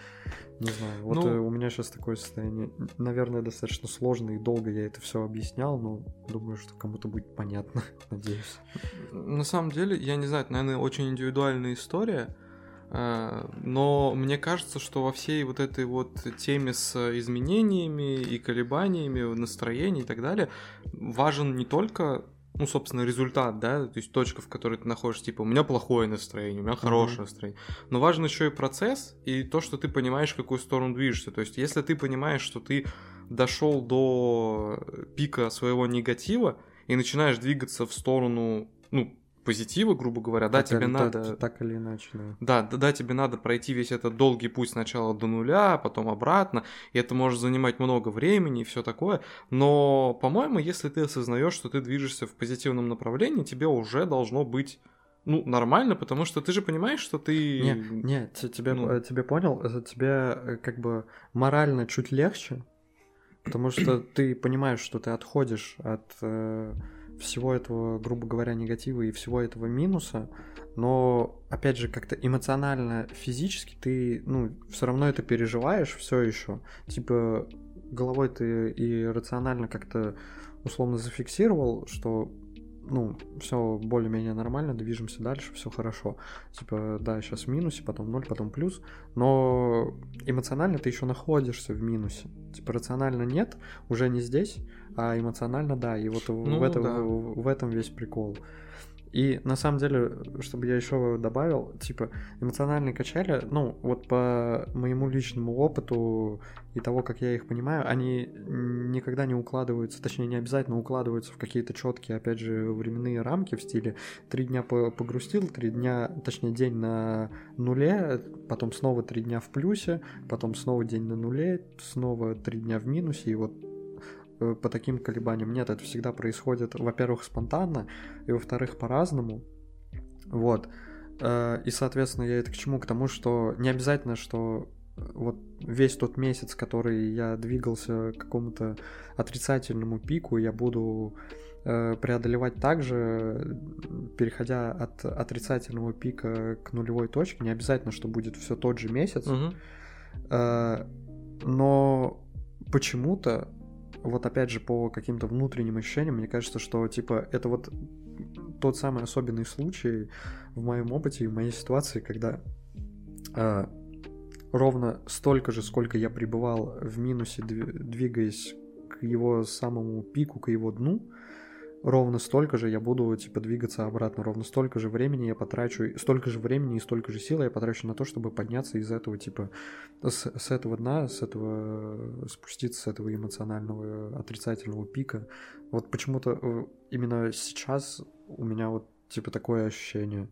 Не знаю, вот Ну- э, у меня сейчас такое состояние. Наверное, достаточно сложно и долго я это все объяснял, но думаю, что кому-то будет понятно, надеюсь. На самом деле, я не знаю, это, наверное, очень индивидуальная история, э, но мне кажется, что во всей вот этой вот теме с изменениями и колебаниями настроения и так далее важен не только ну, собственно, результат, да, то есть точка, в которой ты находишься, типа, у меня плохое настроение, у меня хорошее настроение. Но важен еще и процесс и то, что ты понимаешь, в какую сторону движешься. То есть, если ты понимаешь, что ты дошел до пика своего негатива и начинаешь двигаться в сторону, ну, позитива, грубо говоря, да, Так тебе или- надо... Так, так или иначе, да. Да, да, да, тебе надо пройти весь этот долгий путь сначала до нуля, а потом обратно, и это может занимать много времени и все такое. Но, по-моему, если ты осознаешь, что ты движешься в позитивном направлении, тебе уже должно быть ну, нормально, потому что ты же понимаешь, что ты... Не, не, т- тебе, ну. э, тебе понял, э, тебе э, как бы морально чуть легче, потому что ты понимаешь, что ты отходишь от э, всего этого, грубо говоря, негатива и всего этого минуса, но опять же как-то эмоционально, физически ты, ну, все равно это переживаешь все еще, типа головой ты и рационально как-то условно зафиксировал, что ну, все более-менее нормально, движемся дальше, все хорошо. Типа, да, сейчас в минусе, потом ноль, потом плюс, но эмоционально ты еще находишься в минусе. Типа, рационально нет, уже не здесь, а эмоционально да, и вот ну, в, этом, да. в, в этом весь прикол. И на самом деле, чтобы я еще добавил, типа, эмоциональные качели, ну, вот по моему личному опыту и того, как я их понимаю, они никогда не укладываются, точнее, не обязательно укладываются в какие-то четкие, опять же, временные рамки в стиле три дня погрустил, три дня, точнее, день на нуле, потом снова три дня в плюсе, потом снова день на нуле, снова три дня в минусе, и вот по таким колебаниям. Нет, это всегда происходит, во-первых, спонтанно, и во-вторых, по-разному. Вот. Э, и, соответственно, я это к чему? К тому, что не обязательно, что вот весь тот месяц, который я двигался к какому-то отрицательному пику, я буду э, преодолевать также, переходя от отрицательного пика к нулевой точке. Не обязательно, что будет все тот же месяц. Угу. Но почему-то вот опять же по каким-то внутренним ощущениям, мне кажется, что типа это вот тот самый особенный случай в моем опыте и в моей ситуации, когда э, ровно столько же, сколько я пребывал в минусе, двигаясь к его самому пику, к его дну, ровно столько же я буду, типа, двигаться обратно, ровно столько же времени я потрачу, столько же времени и столько же сил я потрачу на то, чтобы подняться из этого, типа, с, с этого дна, с этого, спуститься с этого эмоционального отрицательного пика. Вот почему-то э, именно сейчас у меня вот, типа, такое ощущение,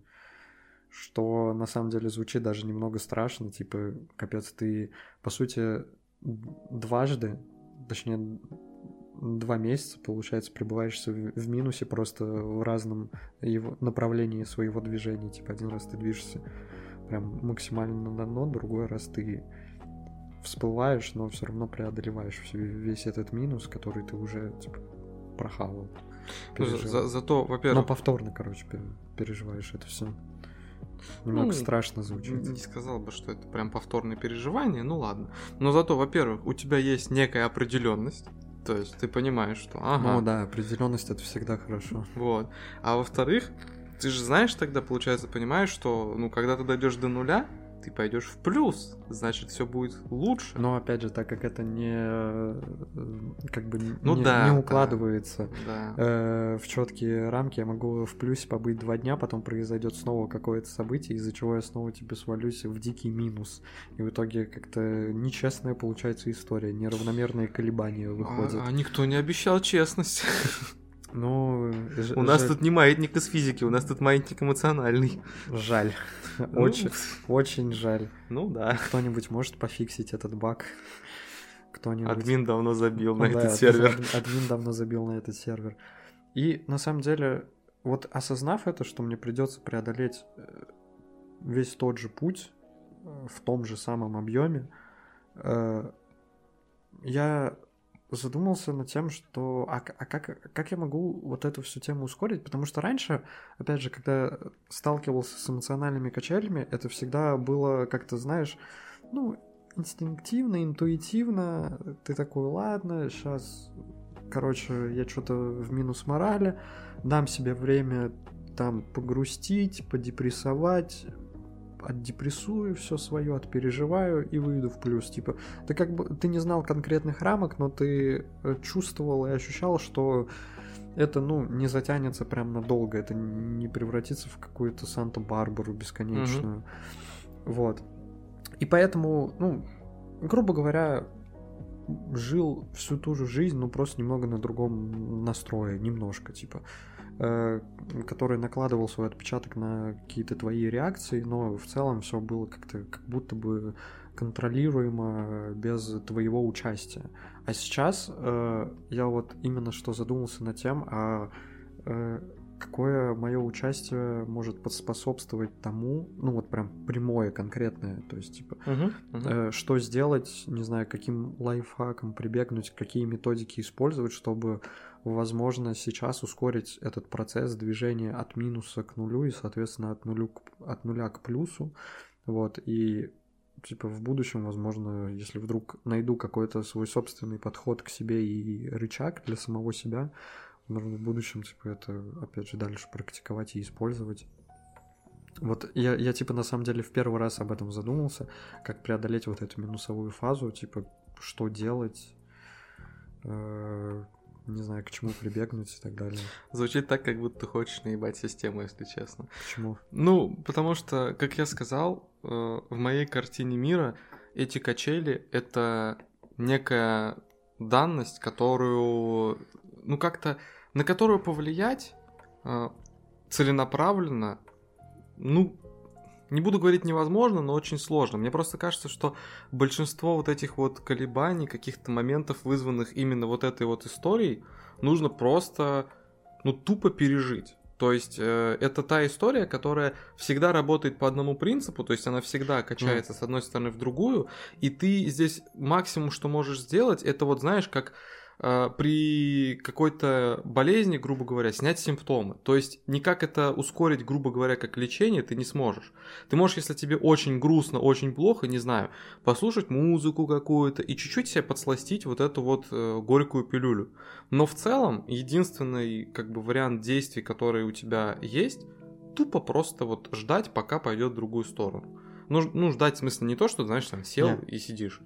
что на самом деле звучит даже немного страшно, типа, капец, ты, по сути, дважды, точнее, два месяца, получается, пребываешься в минусе просто в разном его направлении своего движения. Типа один раз ты движешься прям максимально на дно, другой раз ты всплываешь, но все равно преодолеваешь весь этот минус, который ты уже типа, прохавал. Ну, за, зато, во-первых... Но повторно, короче, переживаешь это все. Немного ну, страшно звучит. Не сказал бы, что это прям повторное переживание, ну ладно. Но зато, во-первых, у тебя есть некая определенность. То есть ты понимаешь, что ага. Ну да, определенность это всегда хорошо. Вот. А во-вторых, ты же знаешь тогда, получается, понимаешь, что ну когда ты дойдешь до нуля, ты пойдешь в плюс, значит, все будет лучше. Но опять же, так как это не э, как бы ну, не, да, не укладывается да. э, в четкие рамки, я могу в плюсе побыть два дня, потом произойдет снова какое-то событие, из-за чего я снова тебе свалюсь в дикий минус. И в итоге как-то нечестная получается история, неравномерные колебания выходят. А, а никто не обещал честность. Ну, ж- у нас жаль. тут не маятник из физики, у нас тут маятник эмоциональный. Жаль. Ну, очень, очень жаль. Ну да. Кто-нибудь может пофиксить этот баг? Кто-нибудь. Админ давно забил на этот сервер. Админ давно забил на этот сервер. И на самом деле, вот осознав это, что мне придется преодолеть э, весь тот же путь э, в том же самом объеме, э, я задумался над тем, что а, а как, как я могу вот эту всю тему ускорить? Потому что раньше, опять же, когда сталкивался с эмоциональными качелями, это всегда было как-то, знаешь, ну, инстинктивно, интуитивно. Ты такой, ладно, сейчас, короче, я что-то в минус морали, дам себе время там погрустить, подепрессовать, отдепрессую все свое, отпереживаю и выйду в плюс. Типа, ты как бы ты не знал конкретных рамок, но ты э, чувствовал и ощущал, что это, ну, не затянется прям надолго, это не превратится в какую-то Санта-Барбару бесконечную. Mm-hmm. Вот. И поэтому, ну, грубо говоря, жил всю ту же жизнь, но просто немного на другом настрое, немножко, типа. Э, который накладывал свой отпечаток на какие-то твои реакции, но в целом все было как-то как будто бы контролируемо без твоего участия. А сейчас э, я вот именно что задумался над тем, а э, какое мое участие может поспособствовать тому, ну вот прям прямое, конкретное, то есть типа, uh-huh, uh-huh. Э, что сделать, не знаю, каким лайфхаком прибегнуть, какие методики использовать, чтобы возможно сейчас ускорить этот процесс движения от минуса к нулю и, соответственно, от, нулю к, от нуля к плюсу. Вот, и типа в будущем, возможно, если вдруг найду какой-то свой собственный подход к себе и рычаг для самого себя, нужно в будущем, типа, это, опять же, дальше практиковать и использовать. Вот я, я, типа, на самом деле в первый раз об этом задумался, как преодолеть вот эту минусовую фазу, типа, что делать, э, не знаю, к чему прибегнуть и так далее. Звучит так, как будто ты хочешь наебать систему, если честно. Почему? Ну, потому что, как я сказал, э, в моей картине мира эти качели — это некая данность, которую, ну, как-то, на которую повлиять э, целенаправленно, ну, не буду говорить невозможно, но очень сложно. Мне просто кажется, что большинство вот этих вот колебаний, каких-то моментов, вызванных именно вот этой вот историей, нужно просто, ну, тупо пережить. То есть э, это та история, которая всегда работает по одному принципу, то есть она всегда качается mm. с одной стороны в другую, и ты здесь максимум, что можешь сделать, это вот знаешь, как при какой-то болезни, грубо говоря, снять симптомы. То есть никак это ускорить, грубо говоря, как лечение ты не сможешь. Ты можешь, если тебе очень грустно, очень плохо, не знаю, послушать музыку какую-то и чуть-чуть себе подсластить вот эту вот э, горькую пилюлю. Но в целом единственный как бы вариант действий, который у тебя есть, тупо просто вот ждать, пока пойдет в другую сторону. Ну, ну ждать в смысле не то, что, знаешь, там сел Нет. и сидишь.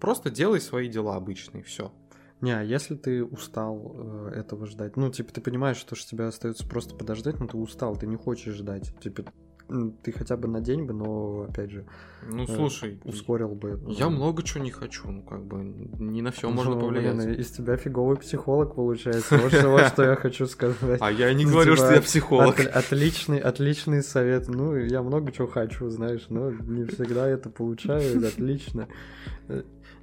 Просто делай свои дела обычные, все. Не, а если ты устал э, этого ждать, ну, типа, ты понимаешь, что же тебе остается просто подождать, но ты устал, ты не хочешь ждать. Типа, ты хотя бы на день бы, но опять же. Ну э, слушай, ускорил бы. Я много чего не хочу, ну как бы не на все ну, можно повлиять. Блин, из тебя фиговый психолог получается. Вот что, что я хочу сказать. А я не говорю, что я типа, психолог. Отличный, отличный совет. Ну, я много чего хочу, знаешь, но не всегда это получаю. Отлично.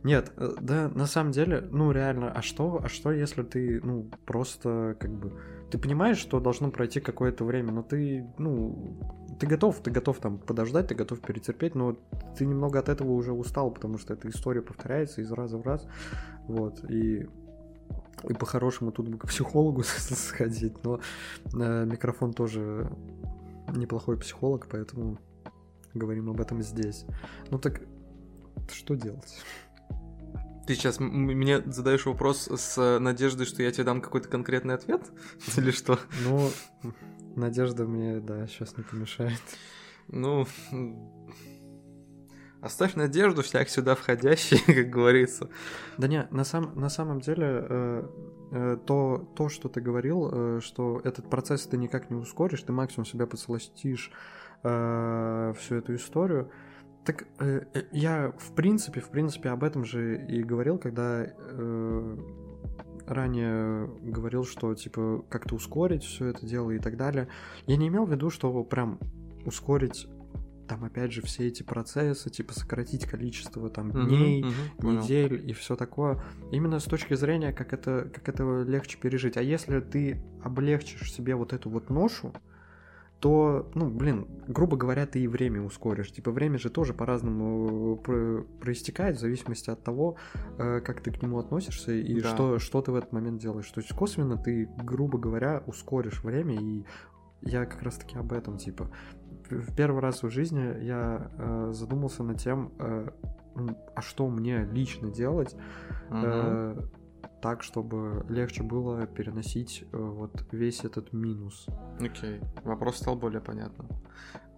Нет, э, да, на самом деле, ну реально, а что, а что, если ты, ну, просто как бы, ты понимаешь, что должно пройти какое-то время, но ты, ну, ты готов, ты готов там подождать, ты готов перетерпеть, но ты немного от этого уже устал, потому что эта история повторяется из раза в раз, вот, и и по-хорошему тут бы к психологу сходить, но э, микрофон тоже неплохой психолог, поэтому говорим об этом здесь. Ну так что делать? Ты сейчас мне задаешь вопрос с надеждой, что я тебе дам какой-то конкретный ответ? Или что? Ну, надежда мне, да, сейчас не помешает. Ну, оставь надежду всяк сюда входящий, как говорится. Да не, на, сам, на самом деле, э, э, то, то, что ты говорил, э, что этот процесс ты никак не ускоришь, ты максимум себя подсластишь э, всю эту историю, так э, э, я в принципе, в принципе об этом же и говорил, когда э, ранее говорил, что типа как-то ускорить все это дело и так далее. Я не имел в виду, что прям ускорить там опять же все эти процессы, типа сократить количество там дней, угу, угу, недель понял. и все такое. Именно с точки зрения, как это, как это легче пережить. А если ты облегчишь себе вот эту вот ношу, то, ну, блин, грубо говоря, ты и время ускоришь. Типа время же тоже по-разному про- проистекает в зависимости от того, э, как ты к нему относишься и да. что, что ты в этот момент делаешь. То есть косвенно ты, грубо говоря, ускоришь время, и я как раз-таки об этом, типа. В первый раз в жизни я э, задумался над тем, э, а что мне лично делать, угу. э, так, чтобы легче было переносить э, вот весь этот минус. Окей, okay. вопрос стал более понятным.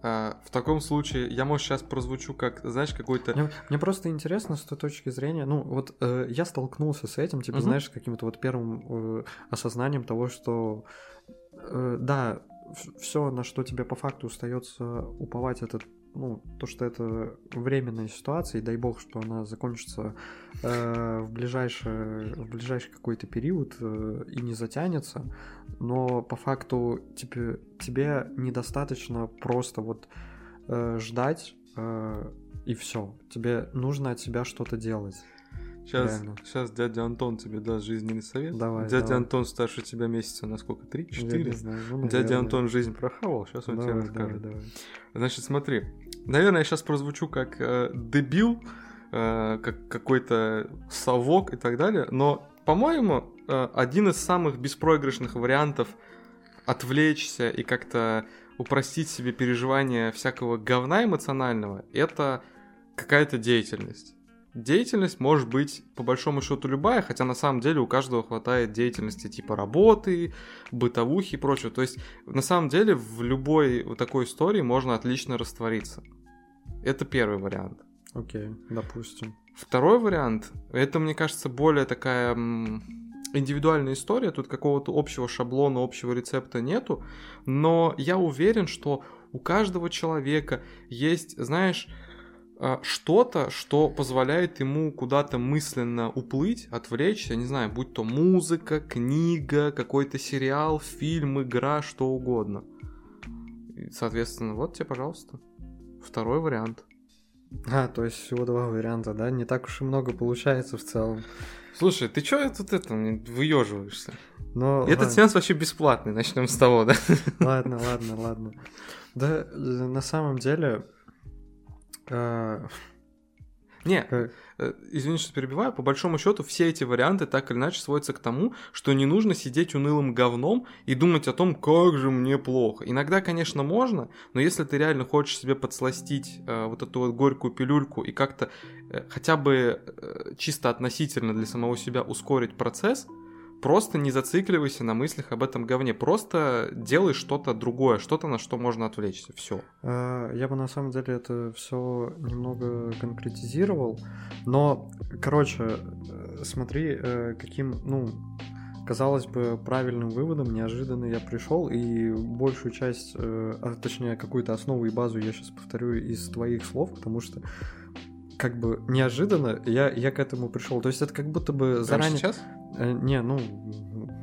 А, в таком случае я, может, сейчас прозвучу как, знаешь, какой-то... Мне, мне просто интересно с той точки зрения, ну, вот э, я столкнулся с этим, типа, uh-huh. знаешь, с каким-то вот первым э, осознанием того, что, э, да, все, на что тебе по факту остается уповать, это ну, то, что это временная ситуация, и дай бог, что она закончится э, в, ближайший, в ближайший какой-то период э, и не затянется, но по факту тебе, тебе недостаточно просто вот э, ждать э, и все. Тебе нужно от себя что-то делать. Сейчас, сейчас дядя Антон тебе даст жизненный совет. Давай. Дядя давай. Антон старше тебя месяца на сколько? Три? Четыре? Ну, дядя Антон жизнь прохавал, сейчас он давай, тебе расскажет. Давай, давай. Значит, смотри. Наверное, я сейчас прозвучу как э, дебил, э, как какой-то совок и так далее, но, по-моему, э, один из самых беспроигрышных вариантов отвлечься и как-то упростить себе переживание всякого говна эмоционального, это какая-то деятельность деятельность может быть по большому счету любая, хотя на самом деле у каждого хватает деятельности типа работы, бытовухи и прочего. То есть на самом деле в любой вот такой истории можно отлично раствориться. Это первый вариант. Окей, допустим. Второй вариант, это, мне кажется, более такая индивидуальная история, тут какого-то общего шаблона, общего рецепта нету, но я уверен, что у каждого человека есть, знаешь, а, что-то, что позволяет ему куда-то мысленно уплыть, отвлечься, не знаю, будь то музыка, книга, какой-то сериал, фильм, игра, что угодно. И, соответственно, вот тебе, пожалуйста, второй вариант. А, то есть всего два варианта, да? Не так уж и много получается в целом. Слушай, ты чё тут это выеживаешься? Но, Этот ладно. сеанс вообще бесплатный, начнем с того, да? Ладно, ладно, ладно. Да, э, на самом деле... э, Не, как- извини, что перебиваю, по большому счету все эти варианты так или иначе сводятся к тому, что не нужно сидеть унылым говном и думать о том, как же мне плохо. Иногда, конечно, можно, но если ты реально хочешь себе подсластить э, вот эту вот горькую пилюльку и как-то э, хотя бы э, чисто относительно для самого себя ускорить процесс, просто не зацикливайся на мыслях об этом говне, просто делай что-то другое, что-то на что можно отвлечься, все. э, Я бы на самом деле это все немного конкретизировал. Но, короче, э, смотри, э, каким, ну, казалось бы, правильным выводом неожиданно я пришел, и большую часть, а, точнее, какую-то основу и базу я сейчас повторю из твоих слов, потому что как бы неожиданно я, я к этому пришел. То есть это как будто бы Прямо заранее... сейчас? Э, не, ну,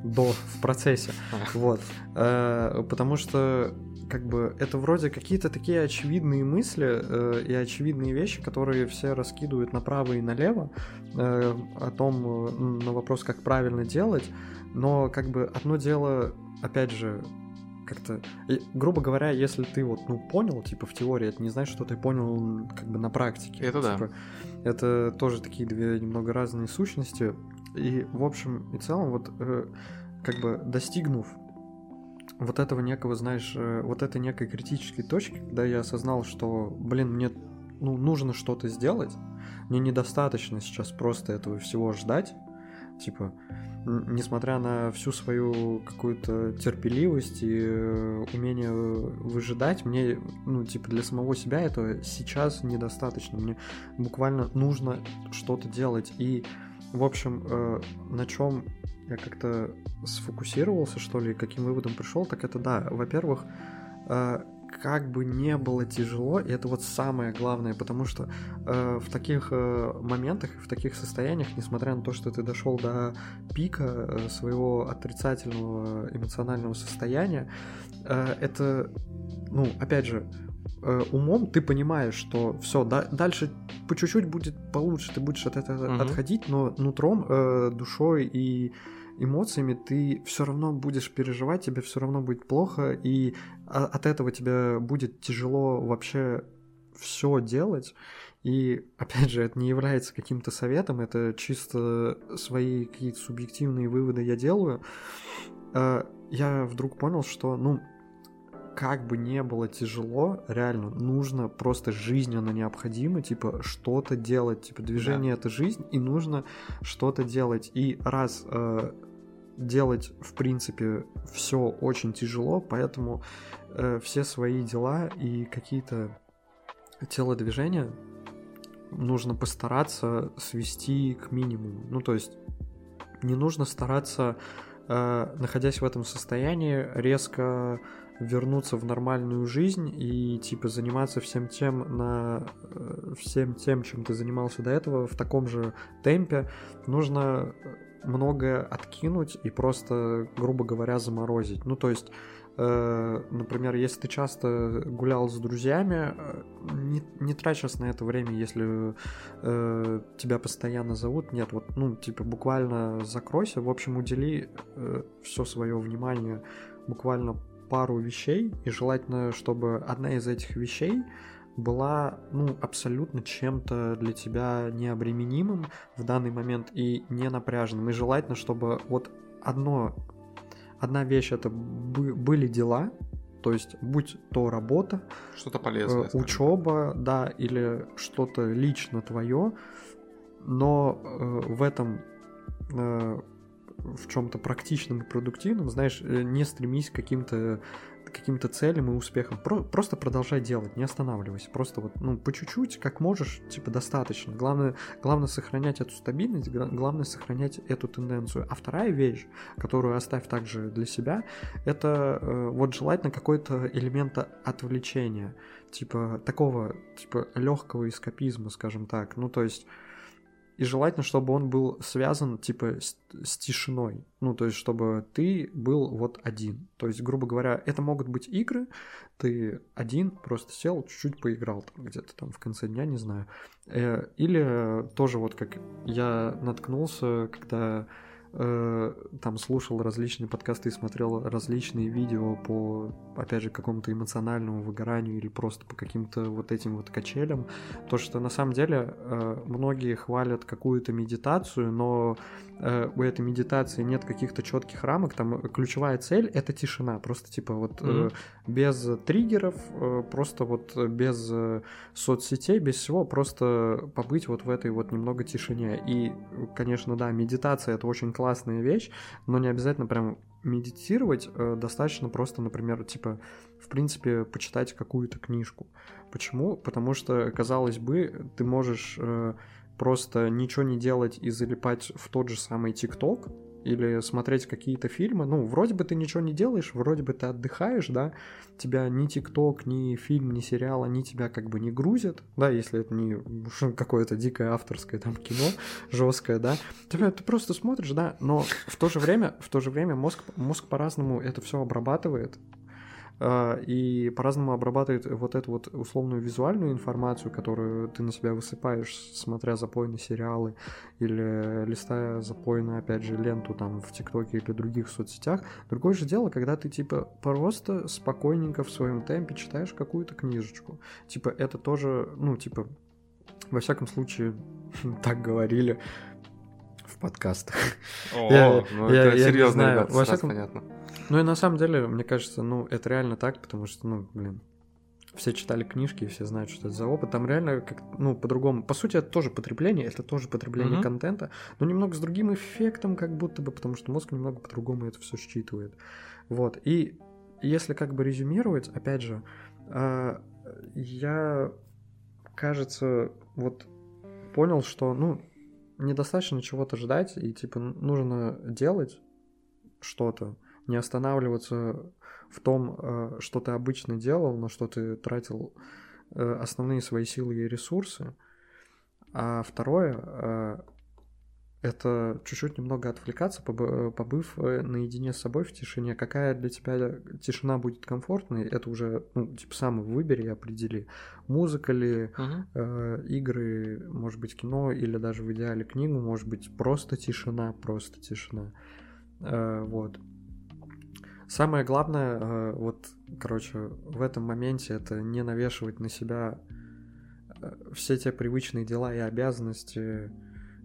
до, в процессе. Вот. Э, Потому что, как бы, это вроде какие-то такие очевидные мысли э, и очевидные вещи, которые все раскидывают направо и налево э, о том, э, на вопрос, как правильно делать. Но, как бы, одно дело, опять же, как-то, грубо говоря, если ты вот, ну, понял, типа, в теории, это не значит, что ты понял, как бы, на практике. Это да. Типа, это тоже такие две немного разные сущности. И, в общем и целом, вот, э, как бы, достигнув вот этого некого, знаешь, э, вот этой некой критической точки, когда я осознал, что, блин, мне, ну, нужно что-то сделать, мне недостаточно сейчас просто этого всего ждать, типа, несмотря на всю свою какую-то терпеливость и э, умение выжидать, мне, ну, типа, для самого себя это сейчас недостаточно. Мне буквально нужно что-то делать. И, в общем, э, на чем я как-то сфокусировался, что ли, каким выводом пришел, так это да, во-первых, э, как бы не было тяжело, и это вот самое главное, потому что э, в таких э, моментах, в таких состояниях, несмотря на то, что ты дошел до пика э, своего отрицательного эмоционального состояния, э, это, ну, опять же, э, умом ты понимаешь, что все, дальше по чуть-чуть будет получше, ты будешь от этого Мгм. отходить, но нутром, э, душой и эмоциями ты все равно будешь переживать, тебе все равно будет плохо, и от этого тебе будет тяжело вообще все делать. И опять же, это не является каким-то советом, это чисто свои какие-то субъективные выводы я делаю. Э, Я вдруг понял, что, ну, как бы не было тяжело, реально нужно просто жизненно необходимо, типа, что-то делать. Типа, движение это жизнь, и нужно что-то делать. И раз э, делать, в принципе, все очень тяжело, поэтому э, все свои дела и какие-то телодвижения нужно постараться свести к минимуму. Ну, то есть не нужно стараться, э, находясь в этом состоянии, резко вернуться в нормальную жизнь и типа заниматься всем тем на э, всем тем, чем ты занимался до этого в таком же темпе. Нужно многое откинуть и просто, грубо говоря, заморозить. Ну, то есть Э, например, если ты часто гулял с друзьями, э, не, не сейчас на это время, если э, тебя постоянно зовут. Нет, вот, ну, типа, буквально закройся. В общем, удели все свое внимание буквально пару вещей, и желательно, чтобы одна из этих вещей была, ну, абсолютно чем-то для тебя необременимым в данный момент и не напряженным. И желательно, чтобы вот одно одна вещь это бы, были дела, то есть будь то работа, что-то полезное, э, учеба, да, или что-то лично твое, но э, в этом э, в чем-то практичном и продуктивном, знаешь, э, не стремись к каким-то каким-то целям и успехам. Про, просто продолжай делать, не останавливайся. Просто вот, ну, по чуть-чуть, как можешь, типа, достаточно. Главное, главное сохранять эту стабильность, главное сохранять эту тенденцию. А вторая вещь, которую оставь также для себя, это э, вот желательно какой-то элемент отвлечения. Типа, такого, типа, легкого эскапизма, скажем так. Ну, то есть и желательно, чтобы он был связан, типа, с, с тишиной. Ну, то есть, чтобы ты был вот один. То есть, грубо говоря, это могут быть игры, ты один просто сел, чуть-чуть поиграл там где-то там в конце дня, не знаю. Э, или тоже вот как я наткнулся, когда Э, там слушал различные подкасты и смотрел различные видео по, опять же, какому-то эмоциональному выгоранию или просто по каким-то вот этим вот качелям, то что на самом деле э, многие хвалят какую-то медитацию, но э, у этой медитации нет каких-то четких рамок, там ключевая цель это тишина, просто типа вот mm-hmm. Без триггеров, просто вот без соцсетей, без всего, просто побыть вот в этой вот немного тишине. И, конечно, да, медитация это очень классная вещь, но не обязательно прям медитировать, э, достаточно просто, например, типа, в принципе, почитать какую-то книжку. Почему? Потому что, казалось бы, ты можешь э, просто ничего не делать и залипать в тот же самый ТикТок, или смотреть какие-то фильмы, ну, вроде бы ты ничего не делаешь, вроде бы ты отдыхаешь, да, тебя ни ТикТок, ни фильм, ни сериал, они тебя как бы не грузят, да, если это не какое-то дикое авторское там кино, жесткое, да, тебя ты просто смотришь, да, но в то же время, в то же время мозг, мозг по-разному это все обрабатывает, и по-разному обрабатывает вот эту вот условную визуальную информацию, которую ты на себя высыпаешь, смотря запойные сериалы или листая запойно, опять же, ленту там в ТикТоке или других соцсетях. Другое же дело, когда ты типа просто спокойненько в своем темпе читаешь какую-то книжечку. Типа это тоже, ну, типа, во всяком случае, так говорили в подкастах. О, я, ну я, это я серьезно, ребят, во всяком... понятно. Ну и на самом деле, мне кажется, ну, это реально так, потому что, ну, блин, все читали книжки все знают, что это за опыт. Там реально как, ну, по-другому. По сути, это тоже потребление, это тоже потребление mm-hmm. контента, но немного с другим эффектом, как будто бы, потому что мозг немного по-другому это все считывает. Вот. И если как бы резюмировать, опять же, э, я, кажется, вот понял, что, ну, недостаточно чего-то ждать, и, типа, нужно делать что-то, не останавливаться в том, э, что ты обычно делал, на что ты тратил э, основные свои силы и ресурсы. А второе э, это чуть-чуть немного отвлекаться, побыв наедине с собой в тишине. Какая для тебя тишина будет комфортной, это уже, ну, типа, сам выбери и определи. Музыка ли, uh-huh. э, игры, может быть, кино, или даже в идеале книгу, может быть, просто тишина, просто тишина. Э, вот. Самое главное, э, вот, короче, в этом моменте это не навешивать на себя э, все те привычные дела и обязанности,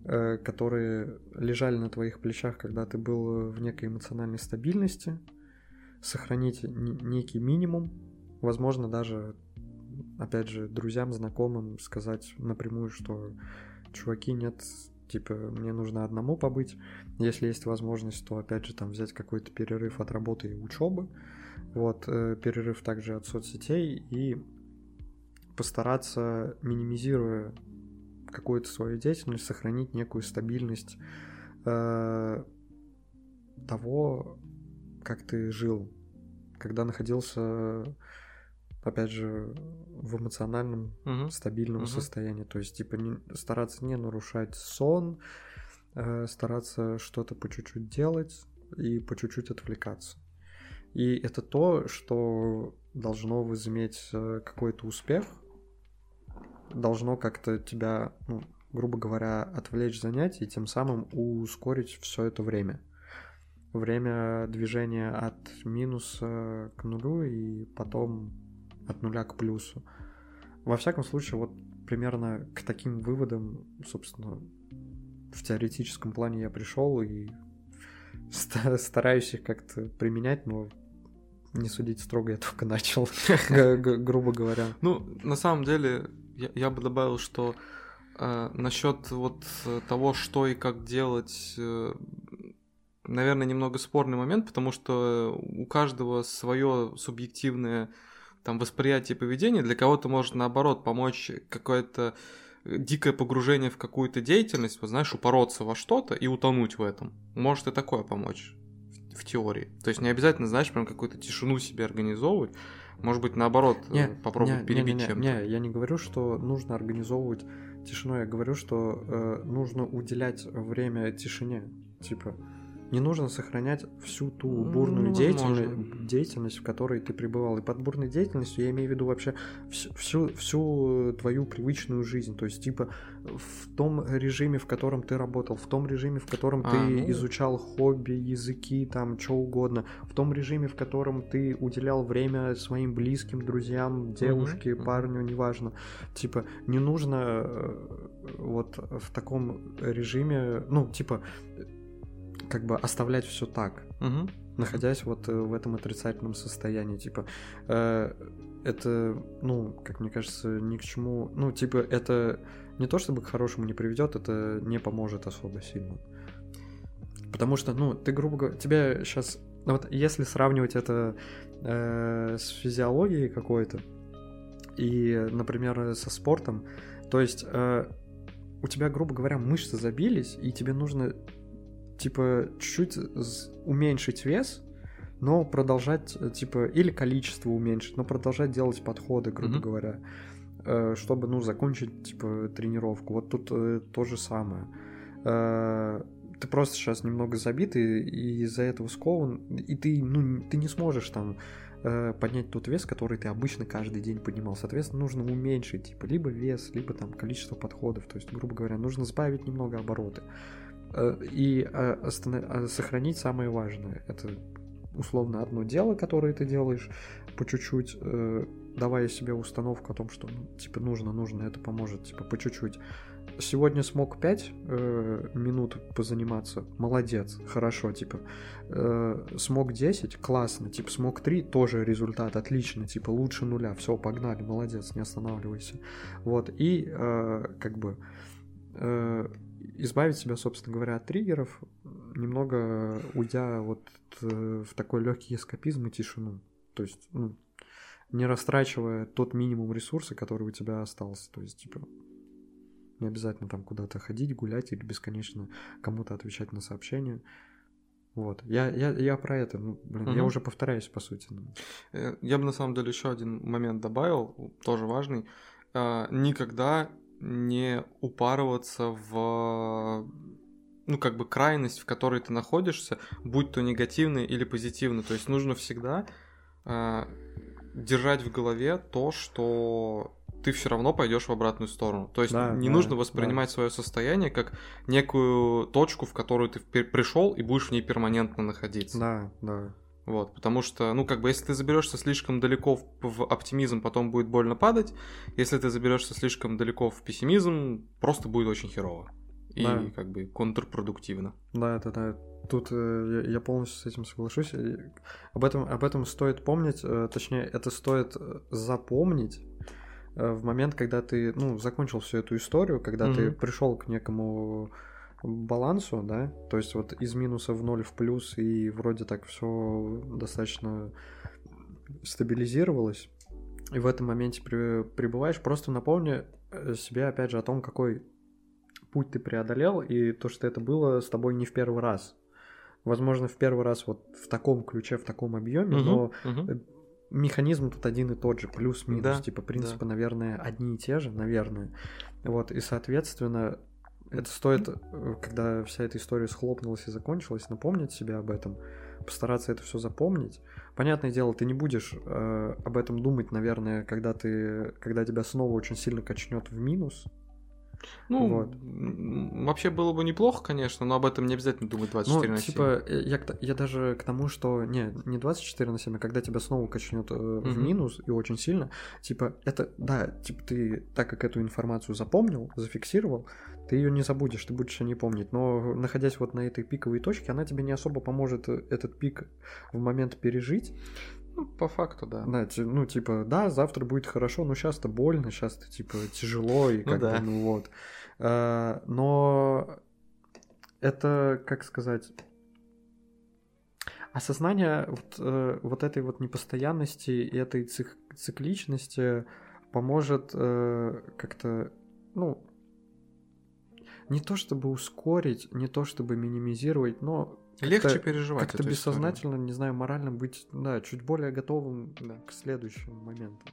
э, которые лежали на твоих плечах, когда ты был в некой эмоциональной стабильности, сохранить некий минимум, возможно, даже, опять же, друзьям, знакомым сказать напрямую, что чуваки, нет, типа, мне нужно одному побыть. Если есть возможность, то, опять же, там взять какой-то перерыв от работы и учебы. Вот, э, перерыв также от соцсетей и постараться, минимизируя какую-то свою деятельность, сохранить некую стабильность э, того, как ты жил, когда находился опять же, в эмоциональном угу. стабильном угу. состоянии. То есть, типа, не, стараться не нарушать сон, э, стараться что-то по чуть-чуть делать и по чуть-чуть отвлекаться. И это то, что должно возыметь э, какой-то успех, должно как-то тебя, ну, грубо говоря, отвлечь занятий и тем самым ускорить все это время. Время движения от минуса к нулю и потом от нуля к плюсу. Во всяком случае, вот примерно к таким выводам, собственно, в теоретическом плане я пришел и стараюсь их как-то применять, но не судить строго я только начал, грубо говоря. Ну, на самом деле, я, бы добавил, что Э, насчет вот того, что и как делать, э, наверное, немного спорный момент, потому что у каждого свое субъективное там восприятие поведения. Для кого-то может наоборот помочь какое-то дикое погружение в какую-то деятельность, вот знаешь, упороться во что-то и утонуть в этом. Может и такое помочь в, теории. То есть не обязательно, знаешь, прям какую-то тишину себе организовывать. Может быть, наоборот, не, попробовать не, перебить не, не, чем-то. Не, я не говорю, что нужно организовывать тишину, я говорю, что э, нужно уделять время тишине. Типа, не нужно сохранять всю ту бурную Ну, деятельность, деятельность, в которой ты пребывал. И под бурной деятельностью я имею в виду вообще всю, всю, всю твою привычную жизнь. То есть, типа, в том режиме, в котором ты работал, в том режиме, в котором А, ты ну. изучал хобби, языки, там, что угодно, в том режиме, в котором ты уделял время своим близким, друзьям, девушке, мгм. парню, неважно. Типа, не нужно э, вот в таком режиме, ну, типа, как бы оставлять все так, Мгм. находясь вот э, в этом отрицательном состоянии, типа, э, это, ну, как мне кажется, ни к чему, ну, типа, это не то чтобы к хорошему не приведет, это не поможет особо сильно. Потому что, ну, ты, грубо говоря, тебя сейчас, вот если сравнивать это э, с физиологией какой-то и, например, со спортом, то есть э, у тебя, грубо говоря, мышцы забились, и тебе нужно, типа, чуть-чуть уменьшить вес, но продолжать, э, типа, или количество уменьшить, но продолжать делать подходы, грубо Мгм. говоря, э, чтобы, ну, закончить, типа, тренировку. Вот тут э, то же самое. Ты просто сейчас немного забит, и, и из-за этого скован, и ты, ну, ты не сможешь там поднять тот вес, который ты обычно каждый день поднимал. Соответственно, нужно уменьшить, типа, либо вес, либо там количество подходов. То есть, грубо говоря, нужно сбавить немного обороты. И э, остана- а сохранить самое важное. Это условно одно дело, которое ты делаешь по чуть-чуть, э, давая себе установку о том, что ну, типа нужно, нужно, это поможет, типа по чуть-чуть. Сегодня смог 5 минут позаниматься, молодец, хорошо, типа. Э, смог 10, классно, типа смог 3, тоже результат, отлично, типа лучше нуля, все, погнали, молодец, не останавливайся. Вот, и э, как бы э, избавить себя, собственно говоря, от триггеров, немного уйдя вот э, в такой легкий эскапизм и тишину. То есть, ну, не растрачивая тот минимум ресурса, который у тебя остался. То есть, типа, не обязательно там куда-то ходить, гулять или бесконечно кому-то отвечать на сообщения. Вот. Я, я, я про это, ну, блин, я Мгм. уже повторяюсь, по сути. ну. Э, Я бы на самом деле еще один момент добавил, тоже важный. А, Никогда не упарываться в ну, как бы крайность, в которой ты находишься, будь то негативный или позитивный. То есть нужно всегда а, держать в голове то, что ты все равно пойдешь в обратную сторону. То есть Да, не да, нужно да. воспринимать свое состояние как некую точку, в которую ты пришел и будешь в ней перманентно находиться. Да, да. Вот, потому что, ну, как бы, если ты заберешься слишком далеко в, оптимизм, потом будет больно падать. Если ты заберешься слишком далеко в пессимизм, просто будет очень херово. И, Да. как бы, контрпродуктивно. Да, это да. Тут э, я, я полностью с этим соглашусь. И об этом, об этом стоит помнить, э, точнее, это стоит э, запомнить э, в момент, когда ты, ну, закончил всю эту историю, когда ты Мгм. пришел к некому балансу, да, то есть вот из минуса в ноль в плюс, и вроде так все достаточно стабилизировалось, и в этом моменте при- пребываешь, просто напомни э, себе, опять же, о том, какой путь ты преодолел, и то, что это было с тобой не в первый раз. Возможно, в первый раз вот в таком ключе, в таком объеме, Мгм, но мгм. механизм тут один и тот же, плюс-минус, Да, типа принципы, наверное, одни и те же, наверное. Вот, и, соответственно, это стоит, э, когда вся эта история схлопнулась и закончилась, напомнить себе об этом, постараться это все запомнить. Понятное дело, ты не будешь э, об этом думать, наверное, когда ты, когда тебя снова очень сильно качнет в минус. Ну, Вот. вообще было бы неплохо, конечно, но об этом не обязательно думать 24 ну, на 7. типа, э, я, я даже к тому, что не, не 24 на 7, а когда тебя снова качнет э, в Мгм. минус и очень сильно, типа, это, да, типа, ты, так как эту информацию запомнил, зафиксировал, ты ее не забудешь, ты будешь о ней помнить. Но находясь вот на этой пиковой точке, она тебе не особо поможет э, этот пик в момент пережить. Ну, по факту, да. Да, ну, типа, да, завтра будет хорошо, но сейчас-то больно, сейчас-то, типа, тяжело, и Ну как да. бы, ну вот. А, но это, как сказать, осознание вот, э, вот этой вот непостоянности и этой цик- цикличности поможет э, как-то, ну, не то чтобы ускорить, не то чтобы минимизировать, но Легче как-то- переживать как-то эту историю. бессознательно, не знаю, морально быть, да, чуть более готовым Да. к следующим моментам.